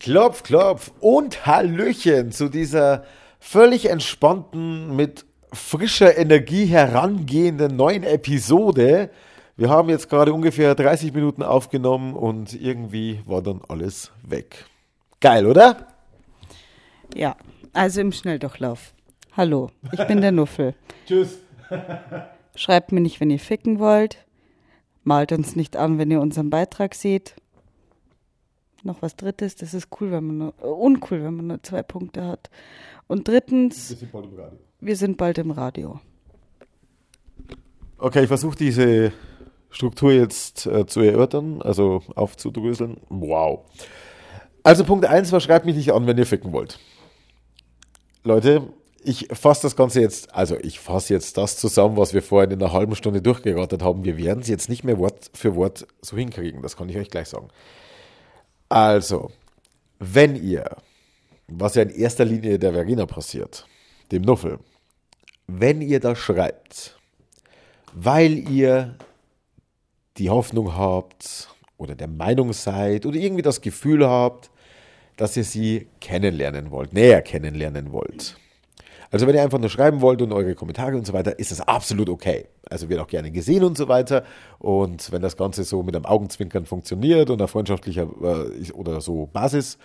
Klopf, klopf und Hallöchen zu dieser völlig entspannten, mit frischer Energie herangehenden neuen Episode. Wir haben jetzt gerade ungefähr 30 Minuten aufgenommen und irgendwie war dann alles weg. Geil, oder? Ja, also im Schnelldurchlauf. Hallo, ich bin der Nuffel. Tschüss. Schreibt mir nicht, wenn ihr ficken wollt. Malt uns nicht an, wenn ihr unseren Beitrag seht. Noch was drittes, das ist cool, wenn man nur, äh, uncool, wenn man nur zwei Punkte hat. Und drittens, sind bald im Radio. wir sind bald im Radio. Okay, ich versuche diese Struktur jetzt äh, zu erörtern, also aufzudröseln. Wow. Also Punkt 1 war, schreibt mich nicht an, wenn ihr ficken wollt. Leute, ich fasse das Ganze jetzt, also ich fasse jetzt das zusammen, was wir vorhin in einer halben Stunde durchgerattert haben. Wir werden es jetzt nicht mehr Wort für Wort so hinkriegen, das kann ich euch gleich sagen. Also, wenn ihr, was ja in erster Linie der Verena passiert, dem Nuffel, wenn ihr das schreibt, weil ihr die Hoffnung habt oder der Meinung seid oder irgendwie das Gefühl habt, dass ihr sie kennenlernen wollt, näher kennenlernen wollt. Also wenn ihr einfach nur schreiben wollt und eure Kommentare und so weiter, ist das absolut okay. Also wird auch gerne gesehen und so weiter. Und wenn das Ganze so mit einem Augenzwinkern funktioniert und auf freundschaftlicher äh, oder so Basis,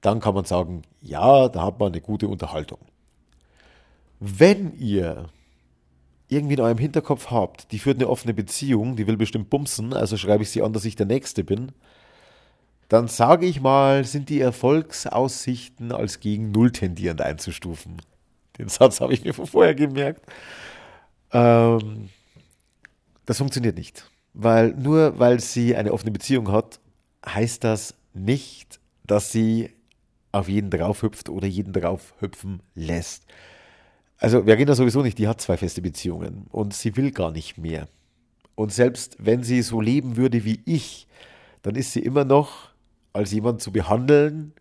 dann kann man sagen, ja, da hat man eine gute Unterhaltung. Wenn ihr irgendwie in eurem Hinterkopf habt, die führt eine offene Beziehung, die will bestimmt bumsen, also schreibe ich sie an, dass ich der Nächste bin, dann sage ich mal, sind die Erfolgsaussichten als gegen Null tendierend einzustufen. Den Satz habe ich mir von vorher gemerkt. Ähm, das funktioniert nicht. Weil nur weil sie eine offene Beziehung hat, heißt das nicht, dass sie auf jeden draufhüpft oder jeden draufhüpfen lässt. Also Verena sowieso nicht, die hat zwei feste Beziehungen und sie will gar nicht mehr. Und selbst wenn sie so leben würde wie ich, dann ist sie immer noch als jemand zu behandeln,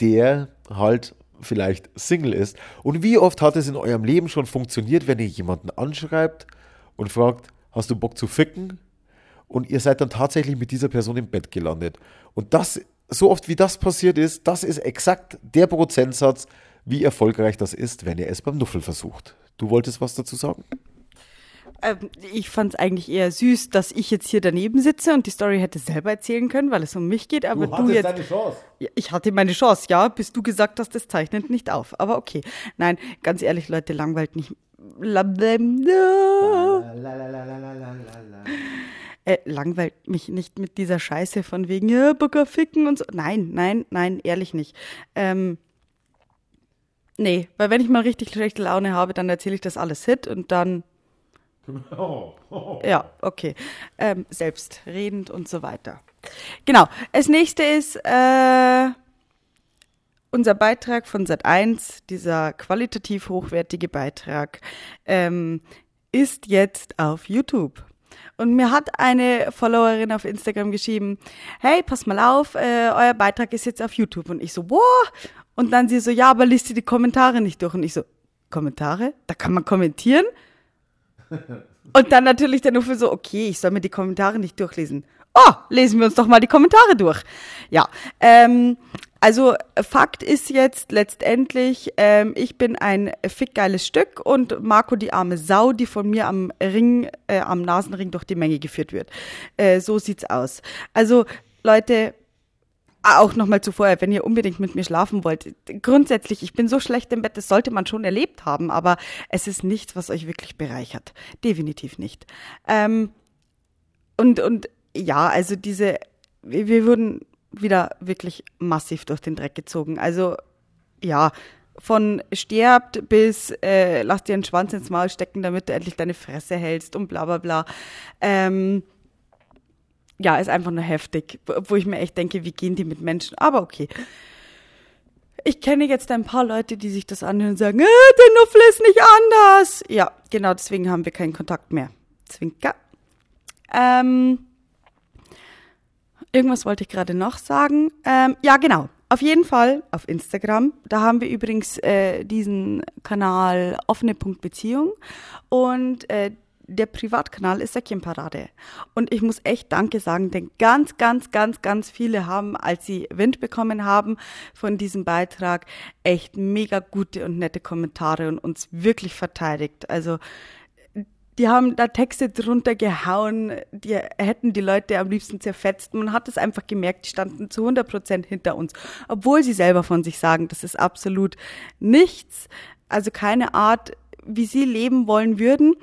der halt vielleicht Single ist. Und wie oft hat es in eurem Leben schon funktioniert, wenn ihr jemanden anschreibt und fragt, hast du Bock zu ficken? Und ihr seid dann tatsächlich mit dieser Person im Bett gelandet. Und das, so oft wie das passiert ist, das ist exakt der Prozentsatz, wie erfolgreich das ist, wenn ihr es beim Nuffel versucht. Du wolltest was dazu sagen? Ähm, ich fand es eigentlich eher süß, dass ich jetzt hier daneben sitze und die Story hätte selber erzählen können, weil es um mich geht. Aber du, jetzt. deine Chance. Ich hatte meine Chance, ja, bis du gesagt hast, das zeichnet nicht auf. Aber okay. Nein, ganz ehrlich, Leute, langweilt nicht. Äh, langweilt mich nicht mit dieser Scheiße von wegen, ja, Booker ficken und so. Nein, nein, nein, ehrlich nicht. Ähm, nee, weil wenn ich mal richtig schlechte Laune habe, dann erzähle ich das alles Hit und dann ja, okay. Ähm, selbstredend und so weiter. Genau. Das nächste ist äh, unser Beitrag von Sat 1, dieser qualitativ hochwertige Beitrag, ähm, ist jetzt auf YouTube. Und mir hat eine Followerin auf Instagram geschrieben, hey, pass mal auf, äh, euer Beitrag ist jetzt auf YouTube. Und ich so, boah. Und dann sie so, ja, aber liest ihr die Kommentare nicht durch? Und ich so, Kommentare? Da kann man kommentieren? Und dann natürlich der Nuffel so, okay, ich soll mir die Kommentare nicht durchlesen. Oh, lesen wir uns doch mal die Kommentare durch. Ja, ähm, also Fakt ist jetzt letztendlich, ähm, ich bin ein fickgeiles Stück und Marco die arme Sau, die von mir am Ring, äh, am Nasenring durch die Menge geführt wird. Äh, so sieht's aus. Also Leute, auch nochmal zuvor, wenn ihr unbedingt mit mir schlafen wollt. Grundsätzlich, ich bin so schlecht im Bett, das sollte man schon erlebt haben, aber es ist nichts, was euch wirklich bereichert. Definitiv nicht. Ähm, und, und ja, also diese, wir, wir wurden wieder wirklich massiv durch den Dreck gezogen. Also ja, von stirbt bis äh, lass dir einen Schwanz ins Maul stecken, damit du endlich deine Fresse hältst und bla bla bla. Ähm, ja, ist einfach nur heftig, wo ich mir echt denke, wie gehen die mit Menschen? Aber okay. Ich kenne jetzt ein paar Leute, die sich das anhören und sagen, äh, der Nuffel ist nicht anders. Ja, genau, deswegen haben wir keinen Kontakt mehr. Zwinker. Ähm, irgendwas wollte ich gerade noch sagen. Ähm, ja, genau. Auf jeden Fall auf Instagram. Da haben wir übrigens äh, diesen Kanal offene Punkt Beziehung. Und äh, der Privatkanal ist Säckchenparade. Und ich muss echt Danke sagen, denn ganz, ganz, ganz, ganz viele haben, als sie Wind bekommen haben von diesem Beitrag, echt mega gute und nette Kommentare und uns wirklich verteidigt. Also die haben da Texte drunter gehauen, die hätten die Leute am liebsten zerfetzt. Man hat es einfach gemerkt, die standen zu 100 Prozent hinter uns, obwohl sie selber von sich sagen, das ist absolut nichts, also keine Art, wie sie leben wollen würden,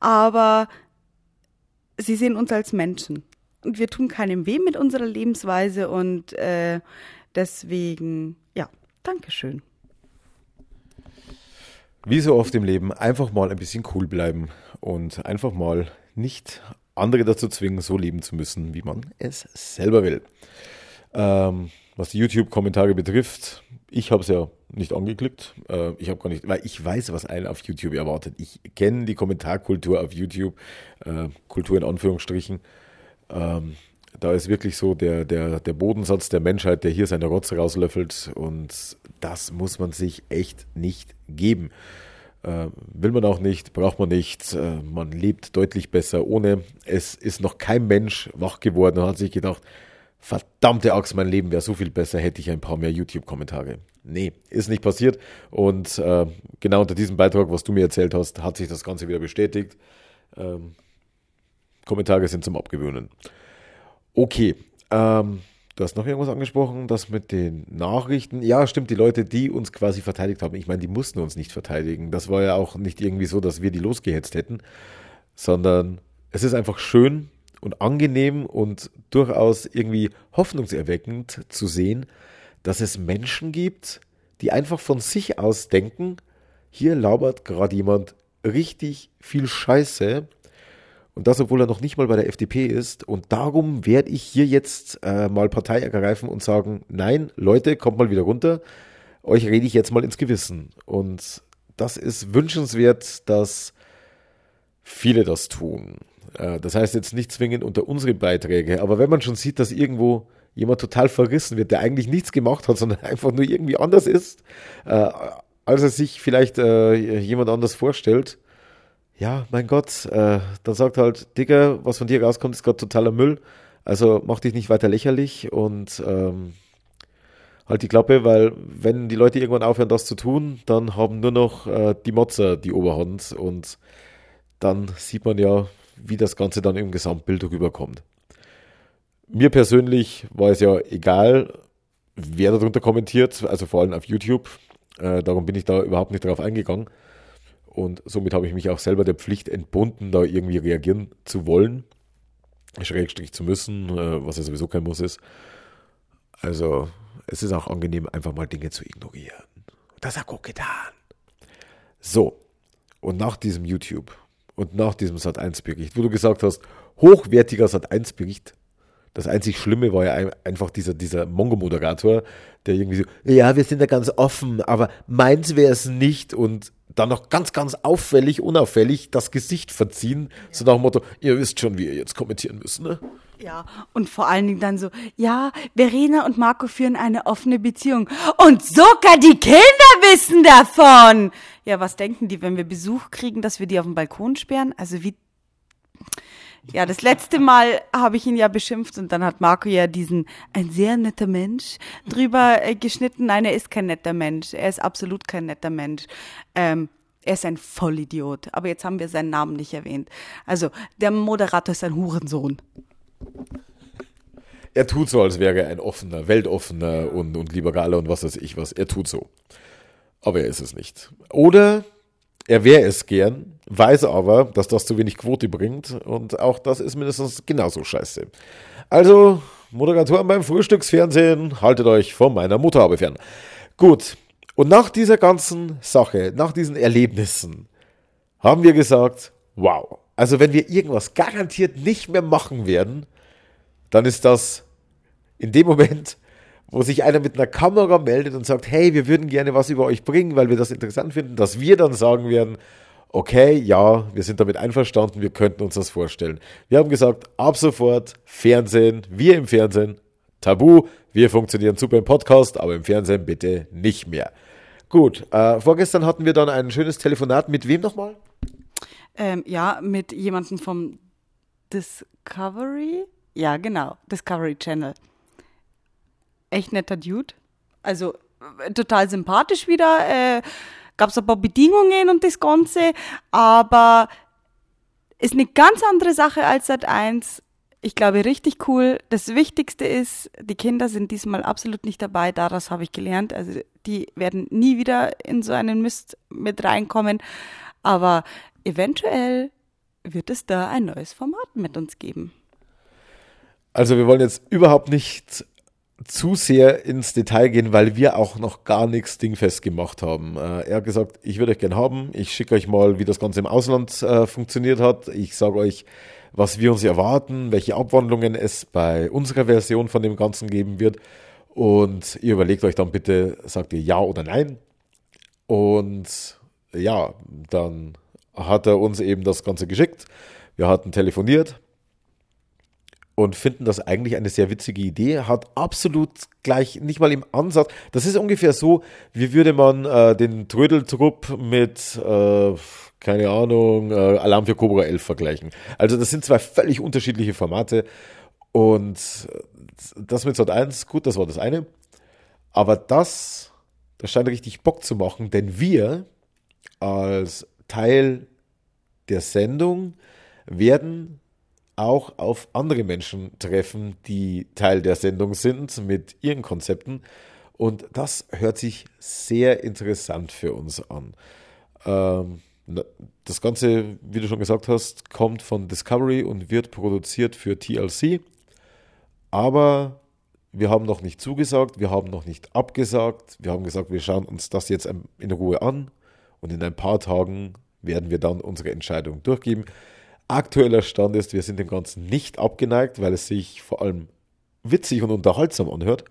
aber sie sehen uns als Menschen. Und wir tun keinem weh mit unserer Lebensweise und äh, deswegen, ja, Dankeschön. Wie so oft im Leben, einfach mal ein bisschen cool bleiben und einfach mal nicht andere dazu zwingen, so leben zu müssen, wie man es selber will. Ähm, was die YouTube-Kommentare betrifft, ich habe es ja nicht angeklickt. Äh, ich habe gar nicht, weil ich weiß, was einen auf YouTube erwartet. Ich kenne die Kommentarkultur auf YouTube, äh, Kultur in Anführungsstrichen. Ähm, da ist wirklich so der, der, der Bodensatz der Menschheit, der hier seine Rotze rauslöffelt. Und das muss man sich echt nicht geben. Äh, will man auch nicht, braucht man nicht. Äh, man lebt deutlich besser ohne. Es ist noch kein Mensch wach geworden und hat sich gedacht, verdammte Axt, mein Leben wäre so viel besser, hätte ich ein paar mehr YouTube-Kommentare. Nee, ist nicht passiert. Und äh, genau unter diesem Beitrag, was du mir erzählt hast, hat sich das Ganze wieder bestätigt. Ähm, Kommentare sind zum Abgewöhnen. Okay, ähm, du hast noch irgendwas angesprochen, das mit den Nachrichten. Ja, stimmt, die Leute, die uns quasi verteidigt haben, ich meine, die mussten uns nicht verteidigen. Das war ja auch nicht irgendwie so, dass wir die losgehetzt hätten, sondern es ist einfach schön und angenehm und durchaus irgendwie hoffnungserweckend zu sehen, dass es Menschen gibt, die einfach von sich aus denken, hier labert gerade jemand richtig viel Scheiße und das, obwohl er noch nicht mal bei der FDP ist. Und darum werde ich hier jetzt äh, mal Partei ergreifen und sagen, nein, Leute, kommt mal wieder runter. Euch rede ich jetzt mal ins Gewissen. Und das ist wünschenswert, dass viele das tun. Äh, das heißt jetzt nicht zwingend unter unsere Beiträge, aber wenn man schon sieht, dass irgendwo jemand total verrissen wird, der eigentlich nichts gemacht hat, sondern einfach nur irgendwie anders ist, äh, als er sich vielleicht äh, jemand anders vorstellt, ja, mein Gott, dann sagt halt, Digga, was von dir rauskommt, ist gerade totaler Müll. Also mach dich nicht weiter lächerlich und ähm, halt die Klappe, weil wenn die Leute irgendwann aufhören, das zu tun, dann haben nur noch die Motzer die Oberhand und dann sieht man ja, wie das Ganze dann im Gesamtbild rüberkommt. Mir persönlich war es ja egal, wer darunter kommentiert, also vor allem auf YouTube. Äh, darum bin ich da überhaupt nicht drauf eingegangen. Und somit habe ich mich auch selber der Pflicht entbunden, da irgendwie reagieren zu wollen, Schrägstrich zu müssen, äh, was ja sowieso kein Muss ist. Also, es ist auch angenehm, einfach mal Dinge zu ignorieren. Das hat gut getan. So, und nach diesem YouTube und nach diesem Sat1-Bericht, wo du gesagt hast, hochwertiger Sat1-Bericht, das einzig Schlimme war ja einfach dieser, dieser Mongo-Moderator, der irgendwie so, ja, wir sind ja ganz offen, aber meins wäre es nicht und dann noch ganz, ganz auffällig, unauffällig das Gesicht verziehen, ja. so nach dem Motto, ihr wisst schon, wie ihr jetzt kommentieren müsst, ne? Ja, und vor allen Dingen dann so, ja, Verena und Marco führen eine offene Beziehung. Und sogar die Kinder wissen davon. Ja, was denken die, wenn wir Besuch kriegen, dass wir die auf den Balkon sperren? Also wie. Ja, das letzte Mal habe ich ihn ja beschimpft und dann hat Marco ja diesen ein sehr netter Mensch drüber äh, geschnitten. Nein, er ist kein netter Mensch. Er ist absolut kein netter Mensch. Ähm, er ist ein Vollidiot. Aber jetzt haben wir seinen Namen nicht erwähnt. Also, der Moderator ist ein Hurensohn. Er tut so, als wäre er ein offener, weltoffener und, und liberaler und was weiß ich was. Er tut so. Aber er ist es nicht. Oder er wäre es gern, weiß aber, dass das zu wenig Quote bringt und auch das ist mindestens genauso scheiße. Also, Moderatoren beim Frühstücksfernsehen, haltet euch von meiner Mutterhaube fern. Gut, und nach dieser ganzen Sache, nach diesen Erlebnissen, haben wir gesagt, wow, also wenn wir irgendwas garantiert nicht mehr machen werden, dann ist das in dem Moment, wo sich einer mit einer Kamera meldet und sagt, hey, wir würden gerne was über euch bringen, weil wir das interessant finden, dass wir dann sagen werden, okay, ja, wir sind damit einverstanden, wir könnten uns das vorstellen. Wir haben gesagt, ab sofort Fernsehen, wir im Fernsehen, Tabu, wir funktionieren super im Podcast, aber im Fernsehen bitte nicht mehr. Gut, äh, vorgestern hatten wir dann ein schönes Telefonat mit wem nochmal? Ähm, ja, mit jemandem vom Discovery. Ja, genau, Discovery Channel. Echt netter Dude. Also äh, total sympathisch wieder. Äh, Gab es ein paar Bedingungen und das Ganze, aber ist eine ganz andere Sache als seit 1 ich glaube, richtig cool. Das Wichtigste ist, die Kinder sind diesmal absolut nicht dabei. Daraus habe ich gelernt. Also die werden nie wieder in so einen Mist mit reinkommen. Aber eventuell wird es da ein neues Format mit uns geben. Also wir wollen jetzt überhaupt nicht zu sehr ins Detail gehen, weil wir auch noch gar nichts dingfest gemacht haben. Äh, er hat gesagt, ich würde euch gern haben. Ich schicke euch mal, wie das Ganze im Ausland äh, funktioniert hat. Ich sage euch, was wir uns erwarten, welche Abwandlungen es bei unserer Version von dem Ganzen geben wird. Und ihr überlegt euch dann bitte, sagt ihr ja oder nein. Und ja, dann hat er uns eben das Ganze geschickt. Wir hatten telefoniert und finden das eigentlich eine sehr witzige Idee. Hat absolut gleich, nicht mal im Ansatz. Das ist ungefähr so, wie würde man äh, den Trödeltrupp mit, äh, keine Ahnung, äh, Alarm für Cobra 11 vergleichen. Also das sind zwei völlig unterschiedliche Formate. Und das mit Sat 1, gut, das war das eine. Aber das, das scheint richtig Bock zu machen, denn wir als Teil der Sendung werden auch auf andere Menschen treffen, die Teil der Sendung sind mit ihren Konzepten. Und das hört sich sehr interessant für uns an. Ähm, das Ganze, wie du schon gesagt hast, kommt von Discovery und wird produziert für TLC. Aber wir haben noch nicht zugesagt, wir haben noch nicht abgesagt. Wir haben gesagt, wir schauen uns das jetzt in Ruhe an und in ein paar Tagen werden wir dann unsere Entscheidung durchgeben. Aktueller Stand ist, wir sind dem Ganzen nicht abgeneigt, weil es sich vor allem witzig und unterhaltsam anhört.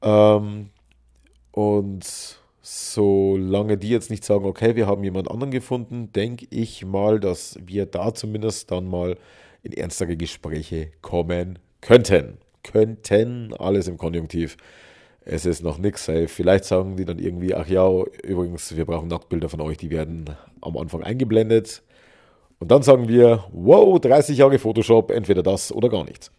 Ähm, und solange die jetzt nicht sagen, okay, wir haben jemand anderen gefunden, denke ich mal, dass wir da zumindest dann mal in ernstere Gespräche kommen könnten. Könnten, alles im Konjunktiv. Es ist noch nichts safe. Vielleicht sagen die dann irgendwie, ach ja, übrigens, wir brauchen Nacktbilder von euch, die werden am Anfang eingeblendet. Und dann sagen wir, wow, 30 Jahre Photoshop, entweder das oder gar nichts.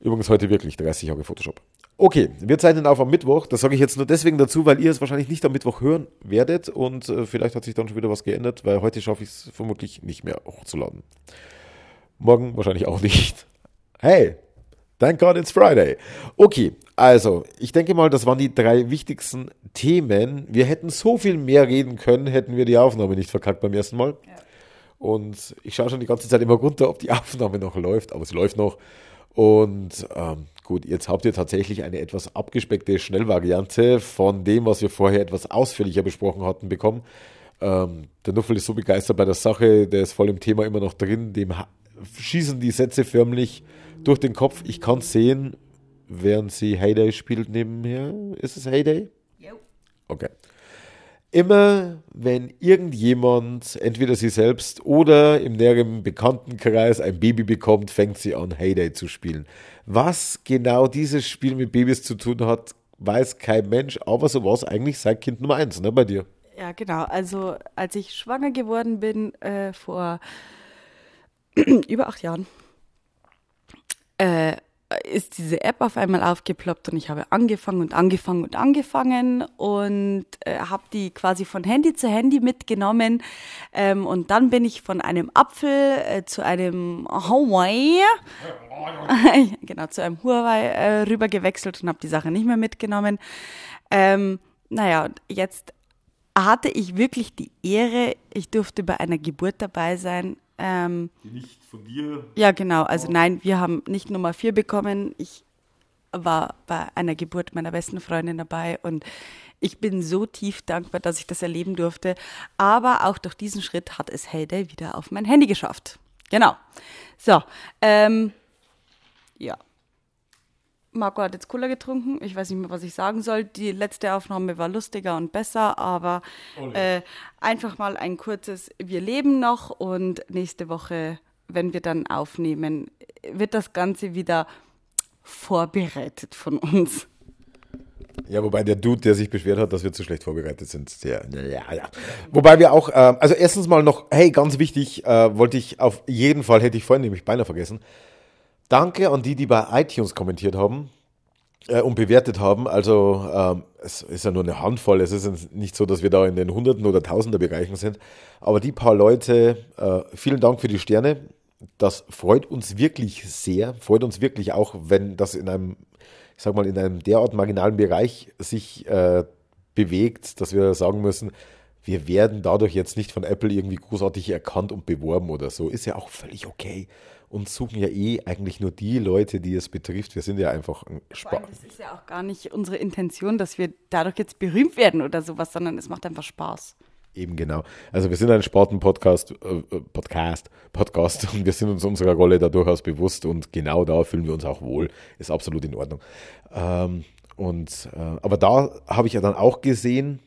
Übrigens heute wirklich 30 Jahre Photoshop. Okay, wir zeichnen auf am Mittwoch. Das sage ich jetzt nur deswegen dazu, weil ihr es wahrscheinlich nicht am Mittwoch hören werdet und äh, vielleicht hat sich dann schon wieder was geändert, weil heute schaffe ich es vermutlich nicht mehr hochzuladen. Morgen wahrscheinlich auch nicht. Hey, thank God it's Friday. Okay, also ich denke mal, das waren die drei wichtigsten Themen. Wir hätten so viel mehr reden können, hätten wir die Aufnahme nicht verkackt beim ersten Mal. Ja. Und ich schaue schon die ganze Zeit immer runter, ob die Aufnahme noch läuft, aber sie läuft noch. Und ähm, gut, jetzt habt ihr tatsächlich eine etwas abgespeckte Schnellvariante von dem, was wir vorher etwas ausführlicher besprochen hatten, bekommen. Ähm, der Nuffel ist so begeistert bei der Sache, der ist voll im Thema immer noch drin, dem schießen die Sätze förmlich durch den Kopf. Ich kann sehen, während sie Heyday spielt nebenher. Ist es Heyday? Ja. Okay. Immer wenn irgendjemand, entweder sie selbst oder im näheren Bekanntenkreis ein Baby bekommt, fängt sie an, Heyday zu spielen. Was genau dieses Spiel mit Babys zu tun hat, weiß kein Mensch, aber so war es eigentlich seit Kind Nummer eins, ne, bei dir. Ja, genau. Also als ich schwanger geworden bin äh, vor über acht Jahren, äh, ist diese App auf einmal aufgeploppt und ich habe angefangen und angefangen und angefangen und äh, habe die quasi von Handy zu Handy mitgenommen ähm, und dann bin ich von einem Apfel äh, zu einem Huawei, genau, zu einem Huawei äh, rüber gewechselt und habe die Sache nicht mehr mitgenommen. Ähm, naja, jetzt hatte ich wirklich die Ehre, ich durfte bei einer Geburt dabei sein ähm, die nicht von dir? Ja, genau. Also nein, wir haben nicht Nummer vier bekommen. Ich war bei einer Geburt meiner besten Freundin dabei und ich bin so tief dankbar, dass ich das erleben durfte. Aber auch durch diesen Schritt hat es Heyday wieder auf mein Handy geschafft. Genau. So, ähm, ja. Marco hat jetzt Cola getrunken. Ich weiß nicht mehr, was ich sagen soll. Die letzte Aufnahme war lustiger und besser, aber äh, einfach mal ein kurzes Wir leben noch und nächste Woche, wenn wir dann aufnehmen, wird das Ganze wieder vorbereitet von uns. Ja, wobei der Dude, der sich beschwert hat, dass wir zu schlecht vorbereitet sind, sehr, ja, ja. Wobei wir auch, äh, also erstens mal noch, hey, ganz wichtig, äh, wollte ich auf jeden Fall, hätte ich vorhin nämlich beinahe vergessen. Danke an die, die bei iTunes kommentiert haben äh, und bewertet haben. Also ähm, es ist ja nur eine Handvoll. Es ist nicht so, dass wir da in den Hunderten oder Tausender Bereichen sind. Aber die paar Leute, äh, vielen Dank für die Sterne. Das freut uns wirklich sehr. Freut uns wirklich auch, wenn das in einem, ich sag mal, in einem derart marginalen Bereich sich äh, bewegt, dass wir sagen müssen, wir werden dadurch jetzt nicht von Apple irgendwie großartig erkannt und beworben oder so. Ist ja auch völlig okay und suchen ja eh eigentlich nur die Leute, die es betrifft. Wir sind ja einfach ein Spaß. Das ist ja auch gar nicht unsere Intention, dass wir dadurch jetzt berühmt werden oder sowas, sondern es macht einfach Spaß. Eben genau. Also wir sind ein Sporten-Podcast, äh, Podcast, Podcast und wir sind uns unserer Rolle da durchaus bewusst und genau da fühlen wir uns auch wohl. Ist absolut in Ordnung. Ähm, und, äh, aber da habe ich ja dann auch gesehen,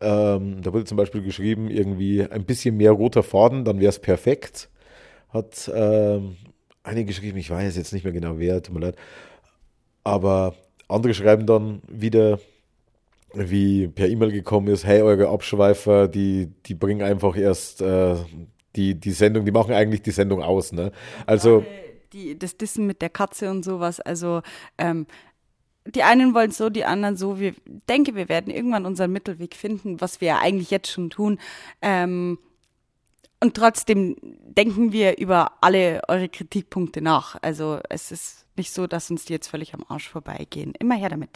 ähm, da wurde zum Beispiel geschrieben, irgendwie ein bisschen mehr roter Faden, dann wäre es perfekt hat ähm, eine geschrieben, ich weiß jetzt nicht mehr genau wer, tut mir leid. Aber andere schreiben dann wieder, wie per E-Mail gekommen ist, hey, eure Abschweifer, die, die bringen einfach erst äh, die, die Sendung, die machen eigentlich die Sendung aus. Ne? Also. Die, das Dissen mit der Katze und sowas, also ähm, die einen wollen so, die anderen so. Wir denke, wir werden irgendwann unseren Mittelweg finden, was wir ja eigentlich jetzt schon tun. Ähm, und trotzdem denken wir über alle eure Kritikpunkte nach. Also es ist nicht so, dass uns die jetzt völlig am Arsch vorbeigehen. Immer her damit.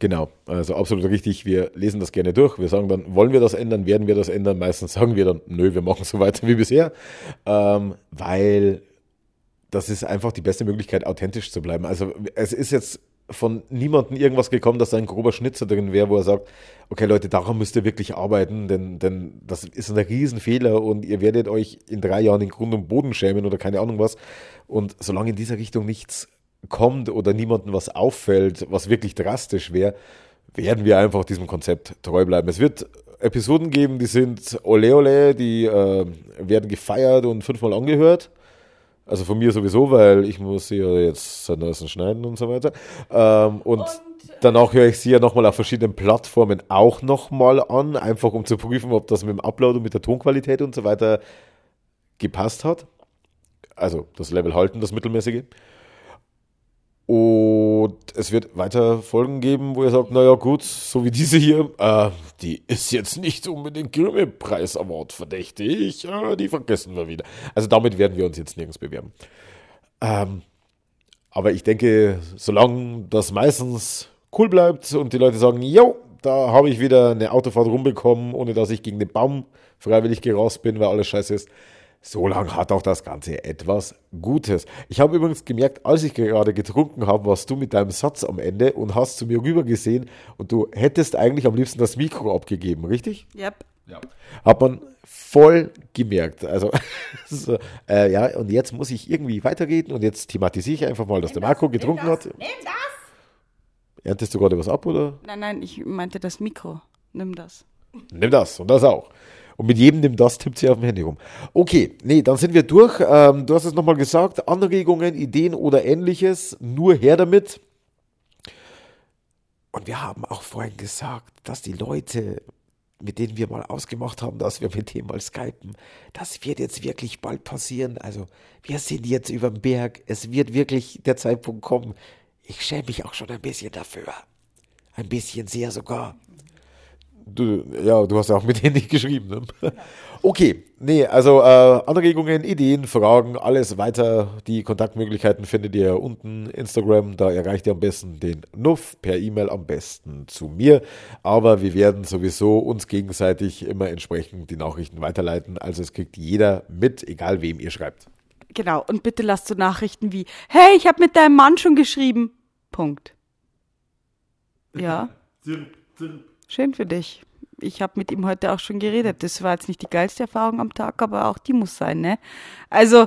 Genau, also absolut richtig. Wir lesen das gerne durch. Wir sagen dann, wollen wir das ändern, werden wir das ändern? Meistens sagen wir dann, nö, wir machen so weiter wie bisher, ähm, weil das ist einfach die beste Möglichkeit, authentisch zu bleiben. Also es ist jetzt von niemandem irgendwas gekommen, dass da ein grober Schnitzer drin wäre, wo er sagt, okay Leute, daran müsst ihr wirklich arbeiten, denn, denn das ist ein Riesenfehler und ihr werdet euch in drei Jahren in Grund und Boden schämen oder keine Ahnung was. Und solange in dieser Richtung nichts kommt oder niemandem was auffällt, was wirklich drastisch wäre, werden wir einfach diesem Konzept treu bleiben. Es wird Episoden geben, die sind ole ole, die äh, werden gefeiert und fünfmal angehört. Also von mir sowieso, weil ich muss sie ja jetzt seit neuestem schneiden und so weiter. Ähm, und, und danach höre ich sie ja nochmal auf verschiedenen Plattformen auch nochmal an, einfach um zu prüfen, ob das mit dem Upload und mit der Tonqualität und so weiter gepasst hat. Also das Level halten, das mittelmäßige. Und es wird weiter Folgen geben, wo ihr sagt, naja gut, so wie diese hier, äh, die ist jetzt nicht unbedingt Grimme-Preis Award verdächtig, äh, die vergessen wir wieder. Also damit werden wir uns jetzt nirgends bewerben. Ähm, aber ich denke, solange das meistens cool bleibt und die Leute sagen, jo, da habe ich wieder eine Autofahrt rumbekommen, ohne dass ich gegen den Baum freiwillig gerast bin, weil alles scheiße ist, so lange hat auch das Ganze etwas Gutes. Ich habe übrigens gemerkt, als ich gerade getrunken habe, warst du mit deinem Satz am Ende und hast zu mir rüber gesehen und du hättest eigentlich am liebsten das Mikro abgegeben, richtig? Yep. Ja. Hat man voll gemerkt. Also, so, äh, ja, und jetzt muss ich irgendwie weitergehen und jetzt thematisiere ich einfach mal, dass nimm der Marco das, getrunken hat. Nimm das! Erntest du gerade was ab, oder? Nein, nein, ich meinte das Mikro. Nimm das. Nimm das und das auch. Und mit jedem dem das tippt sie auf dem Handy rum. Okay, nee, dann sind wir durch. Ähm, du hast es nochmal gesagt, Anregungen, Ideen oder ähnliches, nur her damit. Und wir haben auch vorhin gesagt, dass die Leute, mit denen wir mal ausgemacht haben, dass wir mit denen mal skypen, das wird jetzt wirklich bald passieren. Also wir sind jetzt über dem Berg. Es wird wirklich der Zeitpunkt kommen. Ich schäme mich auch schon ein bisschen dafür. Ein bisschen sehr sogar. Du, ja, du hast ja auch mit denen nicht geschrieben. Ne? Okay, nee, also äh, Anregungen, Ideen, Fragen, alles weiter. Die Kontaktmöglichkeiten findet ihr unten. Instagram, da erreicht ihr am besten den Nuff, per E-Mail am besten zu mir. Aber wir werden sowieso uns gegenseitig immer entsprechend die Nachrichten weiterleiten. Also es kriegt jeder mit, egal wem ihr schreibt. Genau, und bitte lasst so Nachrichten wie, hey, ich habe mit deinem Mann schon geschrieben. Punkt. Ja. Schön für dich. Ich habe mit ihm heute auch schon geredet. Das war jetzt nicht die geilste Erfahrung am Tag, aber auch die muss sein, ne? Also,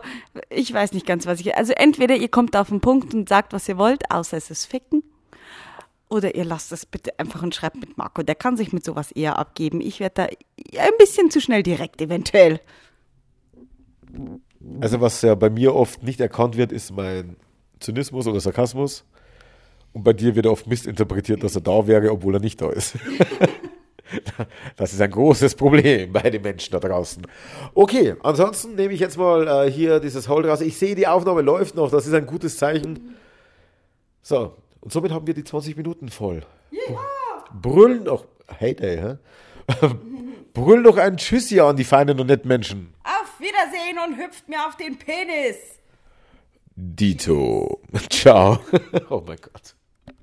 ich weiß nicht ganz, was ich. Also, entweder ihr kommt auf den Punkt und sagt, was ihr wollt, außer es ist Ficken. Oder ihr lasst es bitte einfach und schreibt mit Marco. Der kann sich mit sowas eher abgeben. Ich werde da ein bisschen zu schnell direkt, eventuell. Also, was ja bei mir oft nicht erkannt wird, ist mein Zynismus oder Sarkasmus. Und bei dir wird oft missinterpretiert, dass er da wäre, obwohl er nicht da ist. Das ist ein großes Problem bei den Menschen da draußen. Okay, ansonsten nehme ich jetzt mal äh, hier dieses Hold raus. Ich sehe, die Aufnahme läuft noch. Das ist ein gutes Zeichen. So, und somit haben wir die 20 Minuten voll. Ja. Brüllen noch. Hey, day, hä? Brüll noch ein Tschüssi an die feinen und netten Menschen. Auf Wiedersehen und hüpft mir auf den Penis. Dito. Ciao. Oh mein Gott.